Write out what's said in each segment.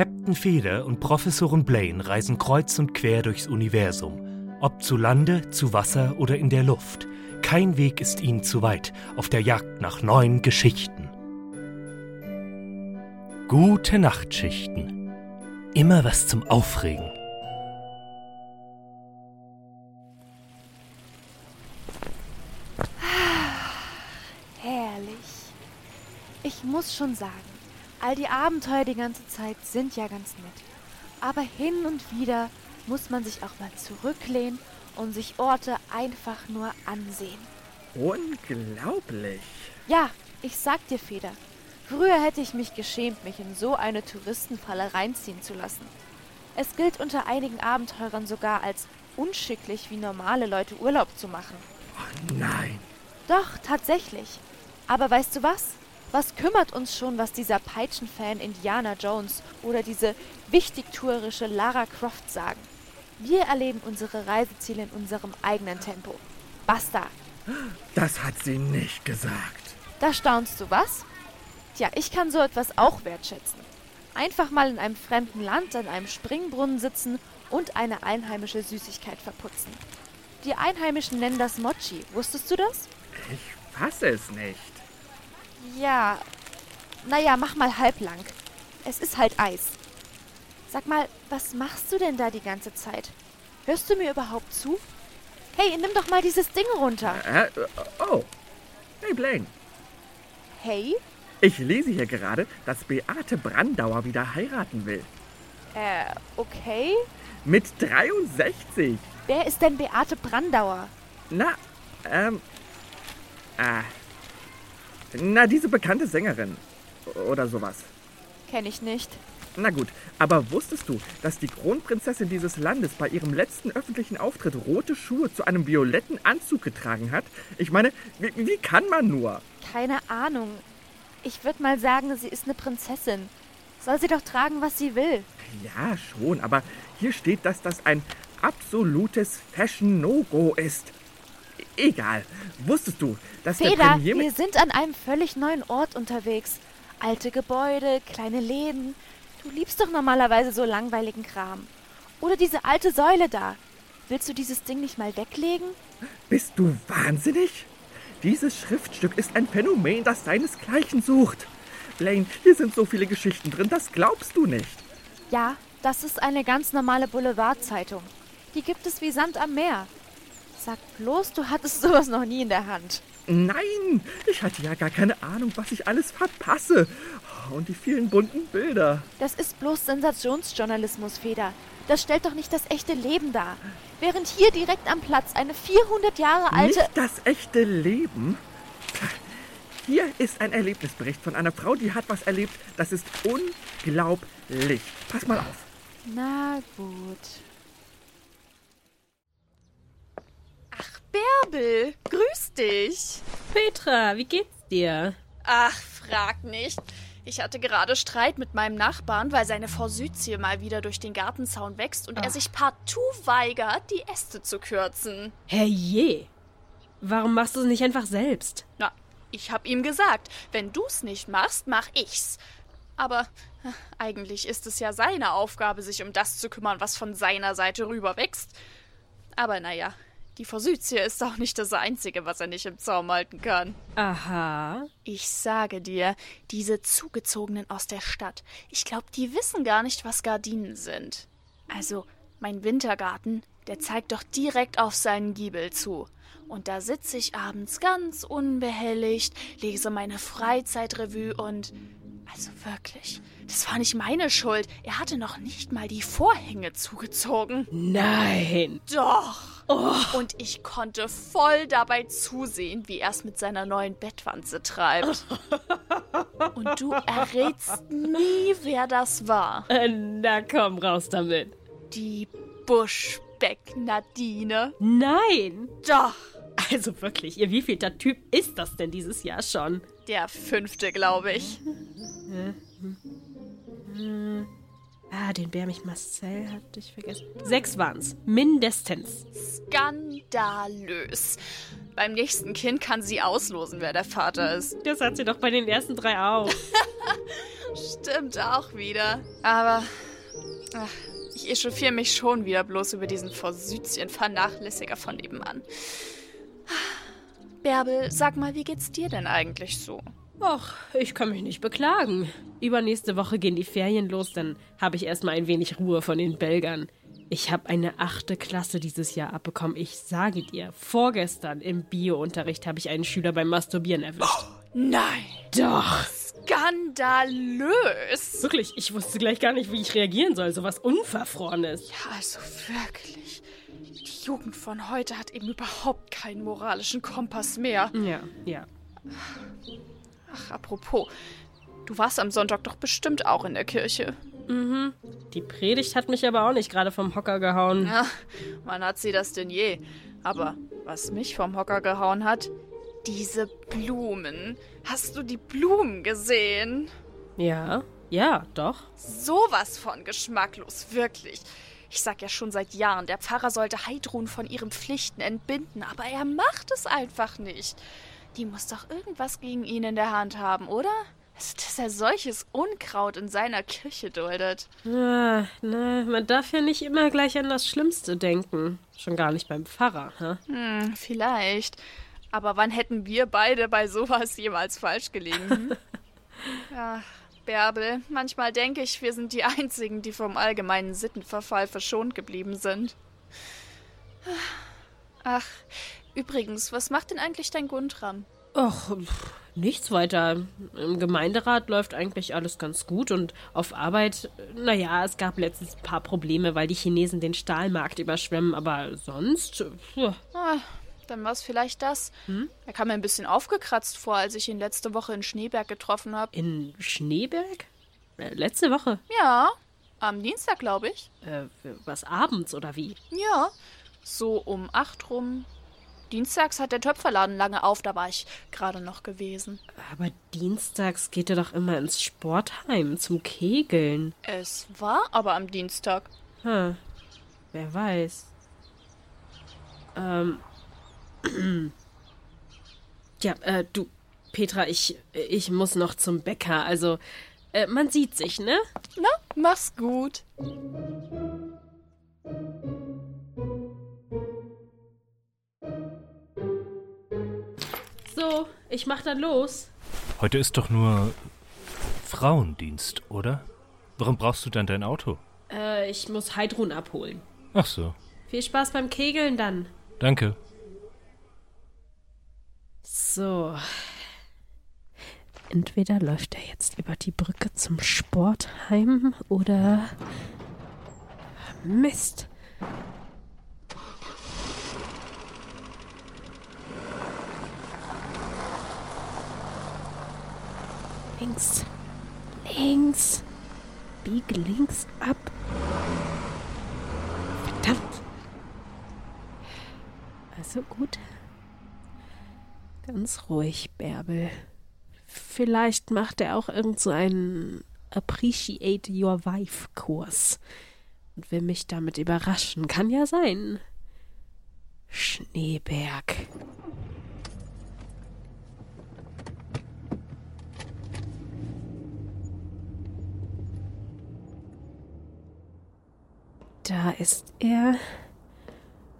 Captain Feder und Professorin Blaine reisen kreuz und quer durchs Universum. Ob zu Lande, zu Wasser oder in der Luft. Kein Weg ist ihnen zu weit auf der Jagd nach neuen Geschichten. Gute Nachtschichten. Immer was zum Aufregen. Herrlich. Ich muss schon sagen, all die Abenteuer die ganze Zeit sind ja ganz nett. Aber hin und wieder muss man sich auch mal zurücklehnen und sich Orte einfach nur ansehen. Unglaublich. Ja, ich sag dir, Feder. Früher hätte ich mich geschämt, mich in so eine Touristenfalle reinziehen zu lassen. Es gilt unter einigen Abenteurern sogar als unschicklich, wie normale Leute Urlaub zu machen. Oh nein. Doch, tatsächlich. Aber weißt du was? Was kümmert uns schon, was dieser Peitschenfan Indiana Jones oder diese wichtigtuerische Lara Croft sagen? Wir erleben unsere Reiseziele in unserem eigenen Tempo. Basta. Das hat sie nicht gesagt. Da staunst du, was? Tja, ich kann so etwas auch wertschätzen. Einfach mal in einem fremden Land an einem Springbrunnen sitzen und eine einheimische Süßigkeit verputzen. Die Einheimischen nennen das Mochi. Wusstest du das? Ich fasse es nicht. Ja. Naja, mach mal halblang. Es ist halt Eis. Sag mal, was machst du denn da die ganze Zeit? Hörst du mir überhaupt zu? Hey, nimm doch mal dieses Ding runter. Äh, oh. Hey, Blaine. Hey? Ich lese hier gerade, dass Beate Brandauer wieder heiraten will. Äh, okay. Mit 63. Wer ist denn Beate Brandauer? Na, ähm. Ah. Na, diese bekannte Sängerin. Oder sowas. Kenn ich nicht. Na gut, aber wusstest du, dass die Kronprinzessin dieses Landes bei ihrem letzten öffentlichen Auftritt rote Schuhe zu einem violetten Anzug getragen hat? Ich meine, wie, wie kann man nur? Keine Ahnung. Ich würde mal sagen, sie ist eine Prinzessin. Soll sie doch tragen, was sie will. Ja, schon, aber hier steht, dass das ein absolutes Fashion-No-Go ist. Egal. Wusstest du, dass der Feder, Premier... wir sind an einem völlig neuen Ort unterwegs. Alte Gebäude, kleine Läden. Du liebst doch normalerweise so langweiligen Kram. Oder diese alte Säule da. Willst du dieses Ding nicht mal weglegen? Bist du wahnsinnig? Dieses Schriftstück ist ein Phänomen, das seinesgleichen sucht. Blaine, hier sind so viele Geschichten drin, das glaubst du nicht. Ja, das ist eine ganz normale Boulevardzeitung. Die gibt es wie Sand am Meer. Sag bloß, du hattest sowas noch nie in der Hand. Nein, ich hatte ja gar keine Ahnung, was ich alles verpasse. Und die vielen bunten Bilder. Das ist bloß Sensationsjournalismus, Feder. Das stellt doch nicht das echte Leben dar. Während hier direkt am Platz eine 400 Jahre alte... Nicht das echte Leben. Hier ist ein Erlebnisbericht von einer Frau, die hat was erlebt. Das ist unglaublich. Pass mal auf. Na gut. Bärbel, grüß dich. Petra, wie geht's dir? Ach, frag nicht. Ich hatte gerade Streit mit meinem Nachbarn, weil seine Forsythie mal wieder durch den Gartenzaun wächst und er sich partout weigert, die Äste zu kürzen. Herrje! Warum machst du es nicht einfach selbst? Na, ich hab ihm gesagt, wenn du's nicht machst, mach ich's. Aber äh, eigentlich ist es ja seine Aufgabe, sich um das zu kümmern, was von seiner Seite rüber wächst. Aber naja, die Forsythie ist auch nicht das Einzige, was er nicht im Zaum halten kann. Aha. Ich sage dir, diese Zugezogenen aus der Stadt, ich glaube, die wissen gar nicht, was Gardinen sind. Also, mein Wintergarten, der zeigt doch direkt auf seinen Giebel zu. Und da sitze ich abends ganz unbehelligt, lese meine Freizeitrevue und. Also wirklich, das war nicht meine Schuld. Er hatte noch nicht mal die Vorhänge zugezogen. Nein. Doch. Und ich konnte voll dabei zusehen, wie er es mit seiner neuen Bettwanze treibt. Und du errätst nie, wer das war. Äh, na komm, raus damit. Die Buschbeck-Nadine. Nein. Doch. Also wirklich, ihr wievielter Typ ist das denn dieses Jahr schon? Der fünfte, glaube ich. Ah, den Bärmich Marcel hatte ich vergessen. Sechs waren's. Mindestens. Skandalös. Beim nächsten Kind kann sie auslosen, wer der Vater ist. Das hat sie doch bei den ersten drei auch. Stimmt auch wieder. Aber ach, ich echauffiere mich schon wieder bloß über diesen Forsüzchen-Vernachlässiger von nebenan. Bärbel, sag mal, wie geht's dir denn eigentlich so? Och, ich kann mich nicht beklagen. Übernächste Woche gehen die Ferien los, dann habe ich erstmal ein wenig Ruhe von den Belgern. Ich habe eine achte Klasse dieses Jahr abbekommen. Ich sage dir, vorgestern im Bio-Unterricht habe ich einen Schüler beim Masturbieren erwischt. Oh, nein. Doch. Skandalös. Wirklich, ich wusste gleich gar nicht, wie ich reagieren soll. So was Unverfrorenes. Ja, also wirklich. Die Jugend von heute hat eben überhaupt keinen moralischen Kompass mehr. Ja, ja. Ach, apropos, du warst am Sonntag doch bestimmt auch in der Kirche. Mhm. Die Predigt hat mich aber auch nicht gerade vom Hocker gehauen. Ja, wann hat sie das denn je? Aber was mich vom Hocker gehauen hat, diese Blumen. Hast du die Blumen gesehen? Ja, ja, doch. Sowas von geschmacklos, wirklich. Ich sag ja schon seit Jahren, der Pfarrer sollte Heidrun von ihren Pflichten entbinden, aber er macht es einfach nicht. Die muss doch irgendwas gegen ihn in der Hand haben, oder? Dass er solches Unkraut in seiner Kirche duldet. Ah, na, man darf ja nicht immer gleich an das Schlimmste denken. Schon gar nicht beim Pfarrer, hä? Hm, vielleicht. Aber wann hätten wir beide bei sowas jemals falsch gelegen? Hm? Ach, Bärbel, manchmal denke ich, wir sind die Einzigen, die vom allgemeinen Sittenverfall verschont geblieben sind. Ach, Übrigens, was macht denn eigentlich dein Guntram? Ach, nichts weiter. Im Gemeinderat läuft eigentlich alles ganz gut und auf Arbeit, naja, es gab letztens ein paar Probleme, weil die Chinesen den Stahlmarkt überschwemmen, aber sonst. Ah, dann war es vielleicht das. Hm? Er kam mir ein bisschen aufgekratzt vor, als ich ihn letzte Woche in Schneeberg getroffen habe. In Schneeberg? Äh, letzte Woche? Ja, am Dienstag, glaube ich. Äh, was abends oder wie? Ja, so um acht rum. Dienstags hat der Töpferladen lange auf, da war ich gerade noch gewesen. Aber dienstags geht er doch immer ins Sportheim zum Kegeln. Es war aber am Dienstag. Hm, wer weiß. Ähm. ja, äh, du, Petra, ich, ich muss noch zum Bäcker. Also, äh, man sieht sich, ne? Na, mach's gut. So, ich mach dann los. Heute ist doch nur Frauendienst, oder? Warum brauchst du dann dein Auto? Äh, ich muss Heidrun abholen. Ach so. Viel Spaß beim Kegeln dann. Danke. So. Entweder läuft er jetzt über die Brücke zum Sportheim oder. Mist. Links. Links. Biege links ab. Verdammt. Also gut. Ganz ruhig, Bärbel. Vielleicht macht er auch irgend so einen Appreciate Your Wife Kurs und will mich damit überraschen. Kann ja sein. Schneeberg. Da ist er.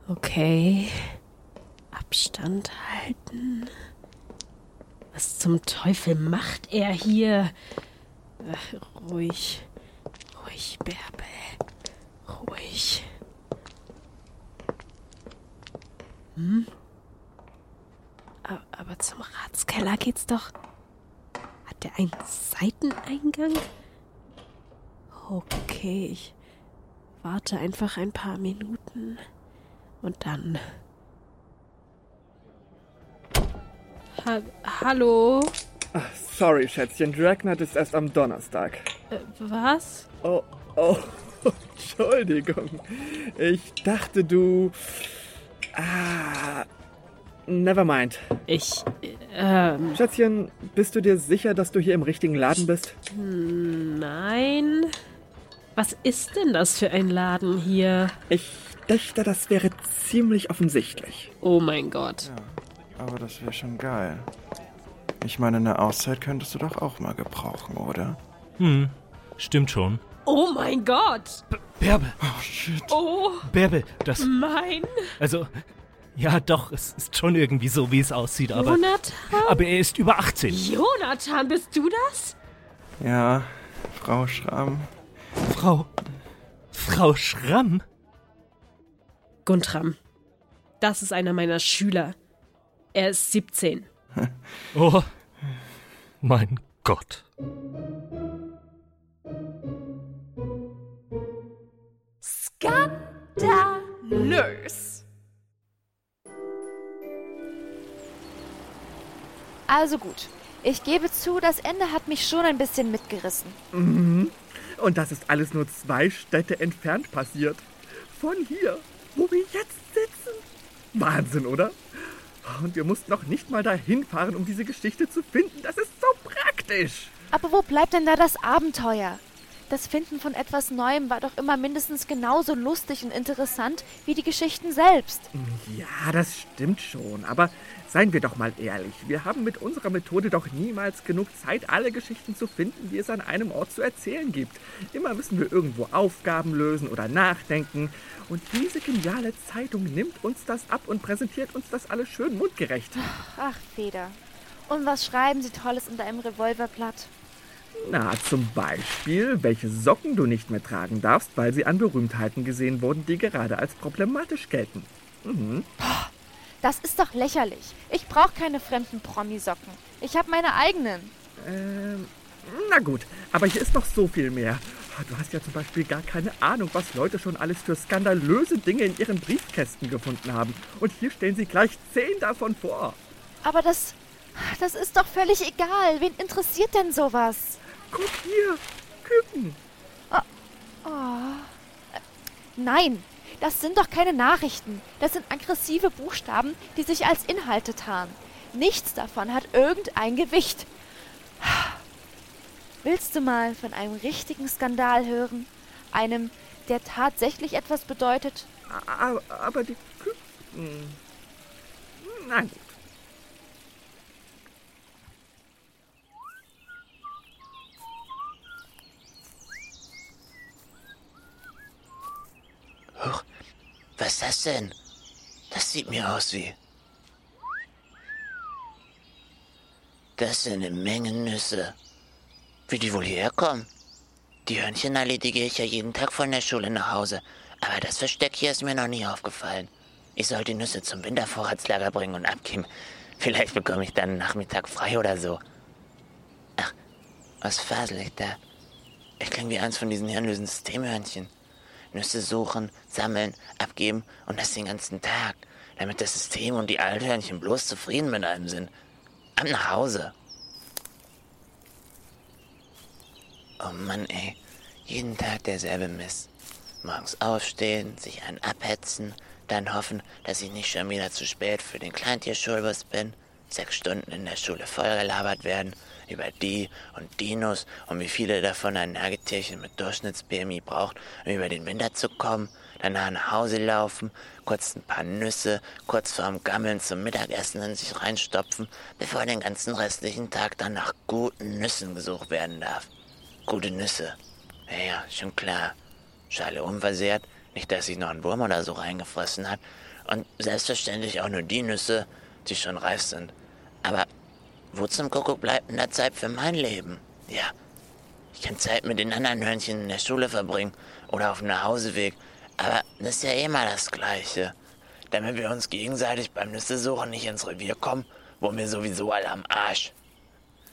Okay. Abstand halten. Was zum Teufel macht er hier? Ach, ruhig. Ruhig, Bärbel. Ruhig. Hm? Aber zum Ratskeller geht's doch. Hat der einen Seiteneingang? Okay, ich Warte einfach ein paar Minuten und dann. Ha Hallo? Ach, sorry, Schätzchen. Dragnet ist erst am Donnerstag. Äh, was? Oh, oh. Entschuldigung. Ich dachte, du. Ah. Never mind. Ich. Ähm. Schätzchen, bist du dir sicher, dass du hier im richtigen Laden bist? Nein. Was ist denn das für ein Laden hier? Ich dachte, das wäre ziemlich offensichtlich. Oh mein Gott. Ja, aber das wäre schon geil. Ich meine, eine Auszeit könntest du doch auch mal gebrauchen, oder? Hm, stimmt schon. Oh mein Gott! Bärbel, Oh Bärbel, das. mein Also, ja, doch, es ist schon irgendwie so, wie es aussieht, aber. Jonathan? Aber er ist über 18. Jonathan, bist du das? Ja, Frau Schramm. Frau. Frau Schramm? Guntram. Das ist einer meiner Schüler. Er ist 17. Oh. Mein Gott. Skandalös. Also gut. Ich gebe zu, das Ende hat mich schon ein bisschen mitgerissen. Und das ist alles nur zwei Städte entfernt passiert. Von hier, wo wir jetzt sitzen. Wahnsinn, oder? Und wir mussten noch nicht mal dahin fahren, um diese Geschichte zu finden. Das ist so praktisch. Aber wo bleibt denn da das Abenteuer? Das Finden von etwas Neuem war doch immer mindestens genauso lustig und interessant wie die Geschichten selbst. Ja, das stimmt schon. Aber seien wir doch mal ehrlich. Wir haben mit unserer Methode doch niemals genug Zeit, alle Geschichten zu finden, die es an einem Ort zu erzählen gibt. Immer müssen wir irgendwo Aufgaben lösen oder nachdenken. Und diese geniale Zeitung nimmt uns das ab und präsentiert uns das alles schön mundgerecht. Ach, Feder. Und was schreiben Sie Tolles in deinem Revolverblatt? Na, zum Beispiel, welche Socken du nicht mehr tragen darfst, weil sie an Berühmtheiten gesehen wurden, die gerade als problematisch gelten. Das ist doch lächerlich. Ich brauche keine fremden Promisocken. Ich habe meine eigenen. Ähm, na gut, aber hier ist noch so viel mehr. Du hast ja zum Beispiel gar keine Ahnung, was Leute schon alles für skandalöse Dinge in ihren Briefkästen gefunden haben. Und hier stellen sie gleich zehn davon vor. Aber das. Das ist doch völlig egal. Wen interessiert denn sowas? Guck hier, Küken. Nein, das sind doch keine Nachrichten. Das sind aggressive Buchstaben, die sich als Inhalte tarnen. Nichts davon hat irgendein Gewicht. Willst du mal von einem richtigen Skandal hören? Einem, der tatsächlich etwas bedeutet? Aber, aber die Küken. Na was ist das denn? Das sieht mir aus wie. Das sind eine Menge Nüsse. Wie die wohl hierher kommen? Die Hörnchen erledige ich ja jeden Tag von der Schule nach Hause. Aber das Versteck hier ist mir noch nie aufgefallen. Ich soll die Nüsse zum Wintervorratslager bringen und abgeben. Vielleicht bekomme ich dann einen Nachmittag frei oder so. Ach, was fasel ich da? Ich klinge wie eins von diesen hirnlosen Systemhörnchen. Nüsse suchen, sammeln, abgeben und das den ganzen Tag, damit das System und die Althörnchen bloß zufrieden mit einem sind. Ab nach Hause. Oh Mann, ey. Jeden Tag derselbe Mist. Morgens aufstehen, sich einen abhetzen, dann hoffen, dass ich nicht schon wieder zu spät für den Kleintierschulbus bin, sechs Stunden in der Schule vollgelabert werden, über die und Dinos und wie viele davon ein Nagetierchen mit Durchschnitts-BMI braucht, um über den Winter zu kommen, danach nach Hause laufen, kurz ein paar Nüsse, kurz vorm Gammeln zum Mittagessen in sich reinstopfen, bevor den ganzen restlichen Tag dann nach guten Nüssen gesucht werden darf. Gute Nüsse. Ja, ja, schon klar. Schale unversehrt, nicht, dass sich noch ein Wurm oder so reingefressen hat. Und selbstverständlich auch nur die Nüsse, die schon reif sind. Aber wo zum Kuckuck bleibt denn da Zeit für mein Leben? Ja, ich kann Zeit mit den anderen Hörnchen in der Schule verbringen oder auf dem Nachhauseweg. Aber das ist ja mal das Gleiche. Damit wir uns gegenseitig beim Nüssesuchen nicht ins Revier kommen, wo wir sowieso alle am Arsch.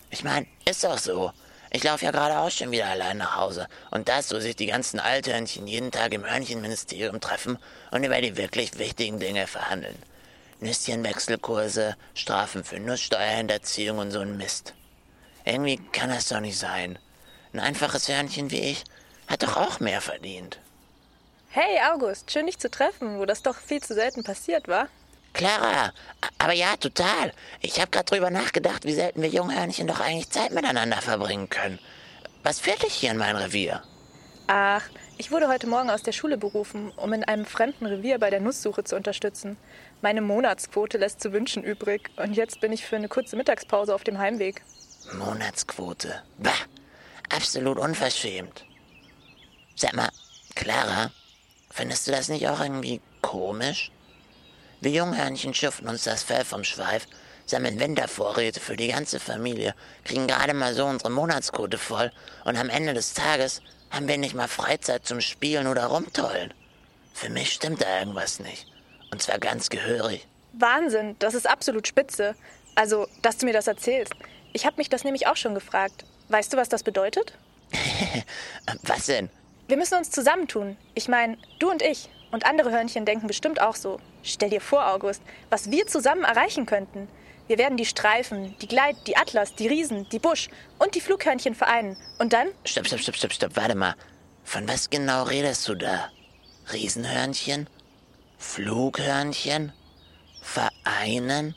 Ich meine, ist doch so. Ich laufe ja gerade auch schon wieder allein nach Hause. Und das, wo sich die ganzen Althörnchen jeden Tag im Hörnchenministerium treffen und über die wirklich wichtigen Dinge verhandeln. Nüsschenwechselkurse, Strafen für Nusssteuerhinterziehung und so ein Mist. Irgendwie kann das doch nicht sein. Ein einfaches Hörnchen wie ich hat doch auch mehr verdient. Hey August, schön dich zu treffen, wo das doch viel zu selten passiert, war? Clara, aber ja, total. Ich habe gerade drüber nachgedacht, wie selten wir Junghörnchen doch eigentlich Zeit miteinander verbringen können. Was führt dich hier in mein Revier? Ach, ich wurde heute Morgen aus der Schule berufen, um in einem fremden Revier bei der Nusssuche zu unterstützen. Meine Monatsquote lässt zu wünschen übrig und jetzt bin ich für eine kurze Mittagspause auf dem Heimweg. Monatsquote. Bah! Absolut unverschämt. Sag mal, Clara, findest du das nicht auch irgendwie komisch? Wir Junghörnchen schuften uns das Fell vom Schweif, sammeln Wintervorräte für die ganze Familie, kriegen gerade mal so unsere Monatsquote voll und am Ende des Tages haben wir nicht mal Freizeit zum Spielen oder rumtollen. Für mich stimmt da irgendwas nicht. Und zwar ganz gehörig. Wahnsinn, das ist absolut spitze. Also, dass du mir das erzählst. Ich habe mich das nämlich auch schon gefragt. Weißt du, was das bedeutet? was denn? Wir müssen uns zusammentun. Ich meine, du und ich. Und andere Hörnchen denken bestimmt auch so. Stell dir vor, August, was wir zusammen erreichen könnten. Wir werden die Streifen, die Gleit, die Atlas, die Riesen, die Busch und die Flughörnchen vereinen. Und dann? Stopp, stopp, stopp, stopp, stopp, warte mal. Von was genau redest du da? Riesenhörnchen? Flughörnchen? Vereinen?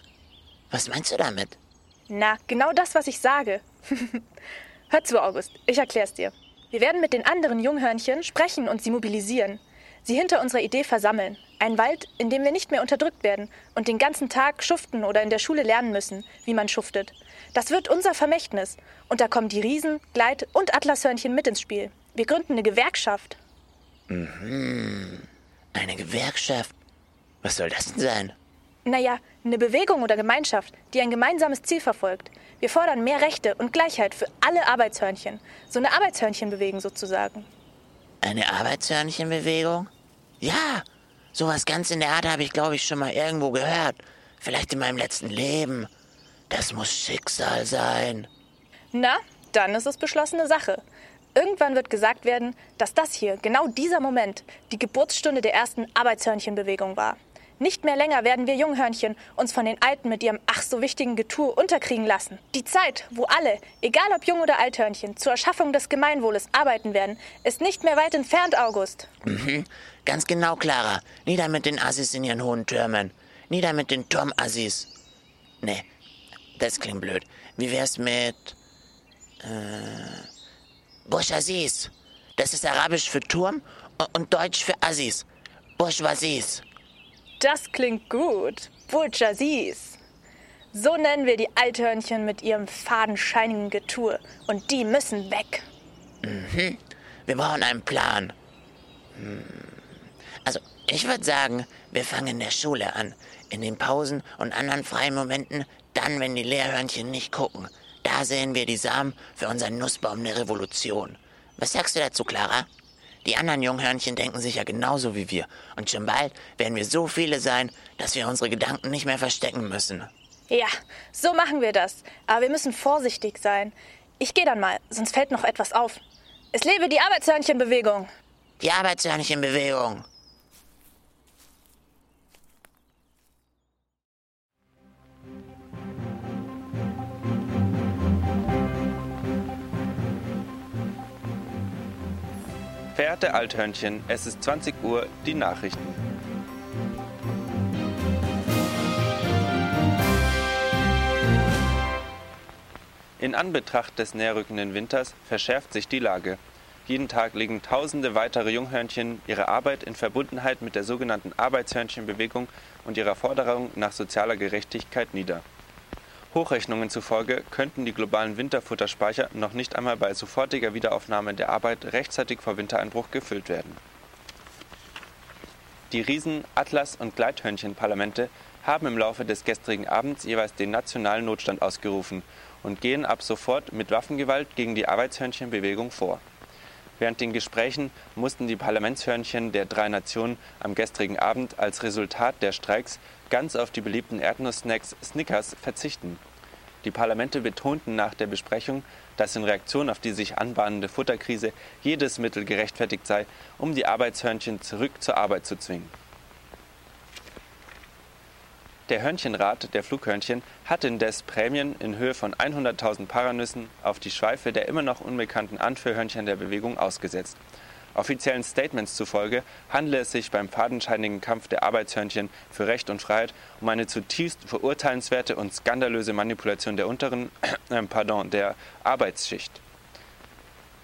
Was meinst du damit? Na, genau das, was ich sage. Hör zu, August, ich erklär's dir. Wir werden mit den anderen Junghörnchen sprechen und sie mobilisieren sie hinter unserer Idee versammeln. Ein Wald, in dem wir nicht mehr unterdrückt werden und den ganzen Tag schuften oder in der Schule lernen müssen, wie man schuftet. Das wird unser Vermächtnis. Und da kommen die Riesen, Gleit und Atlashörnchen mit ins Spiel. Wir gründen eine Gewerkschaft. Mhm. Eine Gewerkschaft? Was soll das denn sein? Naja, eine Bewegung oder Gemeinschaft, die ein gemeinsames Ziel verfolgt. Wir fordern mehr Rechte und Gleichheit für alle Arbeitshörnchen. So eine Arbeitshörnchenbewegung sozusagen. Eine Arbeitshörnchenbewegung? Ja, sowas ganz in der Art habe ich, glaube ich, schon mal irgendwo gehört. Vielleicht in meinem letzten Leben. Das muss Schicksal sein. Na, dann ist es beschlossene Sache. Irgendwann wird gesagt werden, dass das hier, genau dieser Moment, die Geburtsstunde der ersten Arbeitshörnchenbewegung war. Nicht mehr länger werden wir Junghörnchen uns von den Alten mit ihrem ach so wichtigen Getue unterkriegen lassen. Die Zeit, wo alle, egal ob Jung- oder Althörnchen, zur Erschaffung des Gemeinwohles arbeiten werden, ist nicht mehr weit entfernt, August. Mhm. Ganz genau, Clara. Nieder mit den Assis in ihren hohen Türmen. Nieder mit den Turmassis. Nee, das klingt blöd. Wie wär's mit. Äh. Bourgeoisies. Das ist Arabisch für Turm und Deutsch für Assis. Bourgeoisies. Das klingt gut. Bourgeoisies. So nennen wir die Althörnchen mit ihrem fadenscheinigen Getue. Und die müssen weg. Mhm. Wir brauchen einen Plan. Hm. Also, ich würde sagen, wir fangen in der Schule an. In den Pausen und anderen freien Momenten, dann, wenn die Lehrhörnchen nicht gucken. Da sehen wir die Samen für unseren Nussbaum der Revolution. Was sagst du dazu, Clara? Die anderen Junghörnchen denken sicher genauso wie wir. Und schon bald werden wir so viele sein, dass wir unsere Gedanken nicht mehr verstecken müssen. Ja, so machen wir das. Aber wir müssen vorsichtig sein. Ich gehe dann mal, sonst fällt noch etwas auf. Es lebe die Arbeitshörnchenbewegung. Die Arbeitshörnchenbewegung. Verehrte Althörnchen, es ist 20 Uhr, die Nachrichten. In Anbetracht des näherrückenden Winters verschärft sich die Lage. Jeden Tag legen tausende weitere Junghörnchen ihre Arbeit in Verbundenheit mit der sogenannten Arbeitshörnchenbewegung und ihrer Forderung nach sozialer Gerechtigkeit nieder. Hochrechnungen zufolge könnten die globalen Winterfutterspeicher noch nicht einmal bei sofortiger Wiederaufnahme der Arbeit rechtzeitig vor Wintereinbruch gefüllt werden. Die Riesen-, Atlas- und Gleithörnchenparlamente haben im Laufe des gestrigen Abends jeweils den nationalen Notstand ausgerufen und gehen ab sofort mit Waffengewalt gegen die Arbeitshörnchenbewegung vor. Während den Gesprächen mussten die Parlamentshörnchen der drei Nationen am gestrigen Abend als Resultat der Streiks ganz auf die beliebten Erdnusssnacks Snickers verzichten. Die Parlamente betonten nach der Besprechung, dass in Reaktion auf die sich anbahnende Futterkrise jedes Mittel gerechtfertigt sei, um die Arbeitshörnchen zurück zur Arbeit zu zwingen. Der Hörnchenrat der Flughörnchen hat indes Prämien in Höhe von 100.000 Paranüssen auf die Schweife der immer noch unbekannten Anführhörnchen der Bewegung ausgesetzt. Offiziellen Statements zufolge handle es sich beim fadenscheinigen Kampf der Arbeitshörnchen für Recht und Freiheit um eine zutiefst verurteilenswerte und skandalöse Manipulation der unteren, äh, pardon, der Arbeitsschicht.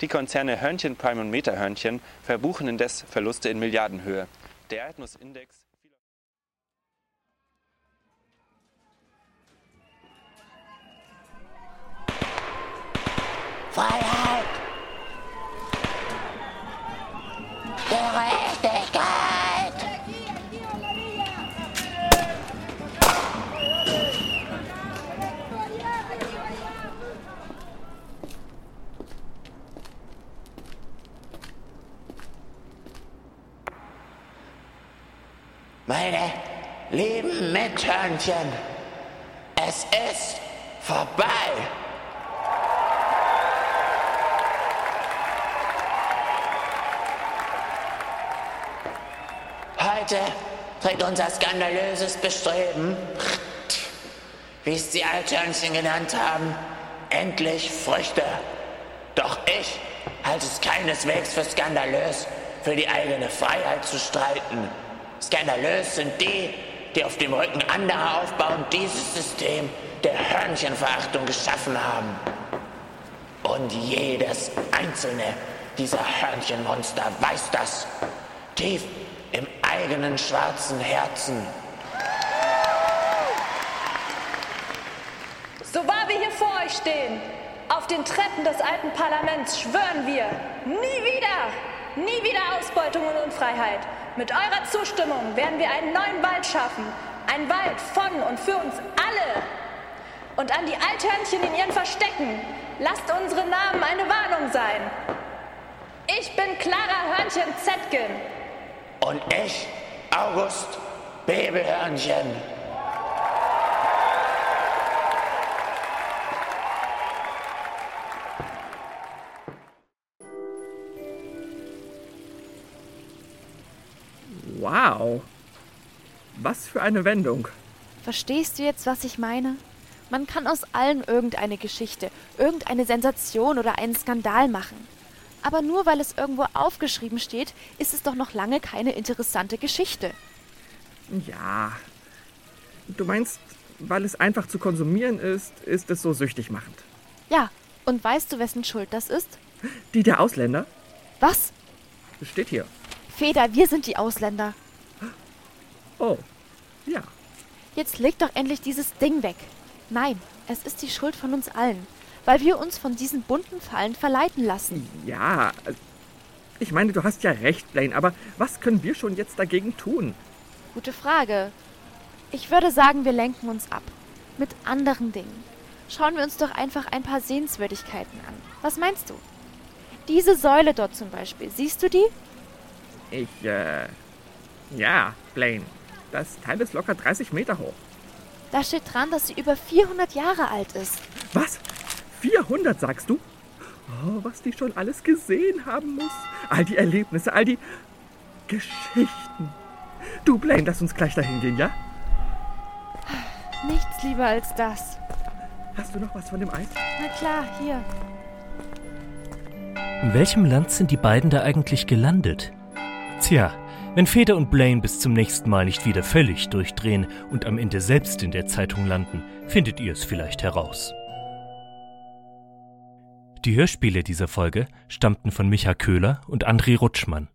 Die Konzerne Hörnchen Prime und Metahörnchen verbuchen indes Verluste in Milliardenhöhe. Der Erdnussindex Freiheit! Mithörnchen, es ist vorbei. Heute trägt unser skandalöses Bestreben, wie es die Althörnchen genannt haben, endlich Früchte. Doch ich halte es keineswegs für skandalös, für die eigene Freiheit zu streiten. Skandalös sind die, die auf dem Rücken anderer aufbauen, dieses System der Hörnchenverachtung geschaffen haben. Und jedes einzelne dieser Hörnchenmonster weiß das. Tief im eigenen schwarzen Herzen. So wahr wir hier vor euch stehen, auf den Treppen des alten Parlaments schwören wir, nie wieder, nie wieder Ausbeutung und Unfreiheit. Mit eurer Zustimmung werden wir einen neuen Wald schaffen. Ein Wald von und für uns alle. Und an die Althörnchen in ihren Verstecken, lasst unsere Namen eine Warnung sein. Ich bin Clara Hörnchen Zetkin. Und ich, August Bebelhörnchen. Für eine Wendung. Verstehst du jetzt, was ich meine? Man kann aus allem irgendeine Geschichte, irgendeine Sensation oder einen Skandal machen. Aber nur weil es irgendwo aufgeschrieben steht, ist es doch noch lange keine interessante Geschichte. Ja. Du meinst, weil es einfach zu konsumieren ist, ist es so süchtig machend. Ja, und weißt du, wessen Schuld das ist? Die der Ausländer? Was? Das steht hier. Feder, wir sind die Ausländer. Oh, ja. Jetzt leg doch endlich dieses Ding weg. Nein, es ist die Schuld von uns allen, weil wir uns von diesen bunten Fallen verleiten lassen. Ja, ich meine, du hast ja recht, Blaine, aber was können wir schon jetzt dagegen tun? Gute Frage. Ich würde sagen, wir lenken uns ab. Mit anderen Dingen. Schauen wir uns doch einfach ein paar Sehenswürdigkeiten an. Was meinst du? Diese Säule dort zum Beispiel, siehst du die? Ich, äh. Ja, Blaine. Das Teil ist locker 30 Meter hoch. Da steht dran, dass sie über 400 Jahre alt ist. Was? 400, sagst du? Oh, was die schon alles gesehen haben muss. All die Erlebnisse, all die Geschichten. Du, Blaine, lass uns gleich dahin gehen, ja? Nichts lieber als das. Hast du noch was von dem Eis? Na klar, hier. In welchem Land sind die beiden da eigentlich gelandet? Tja, wenn Feder und Blaine bis zum nächsten Mal nicht wieder völlig durchdrehen und am Ende selbst in der Zeitung landen, findet ihr es vielleicht heraus. Die Hörspiele dieser Folge stammten von Micha Köhler und André Rutschmann.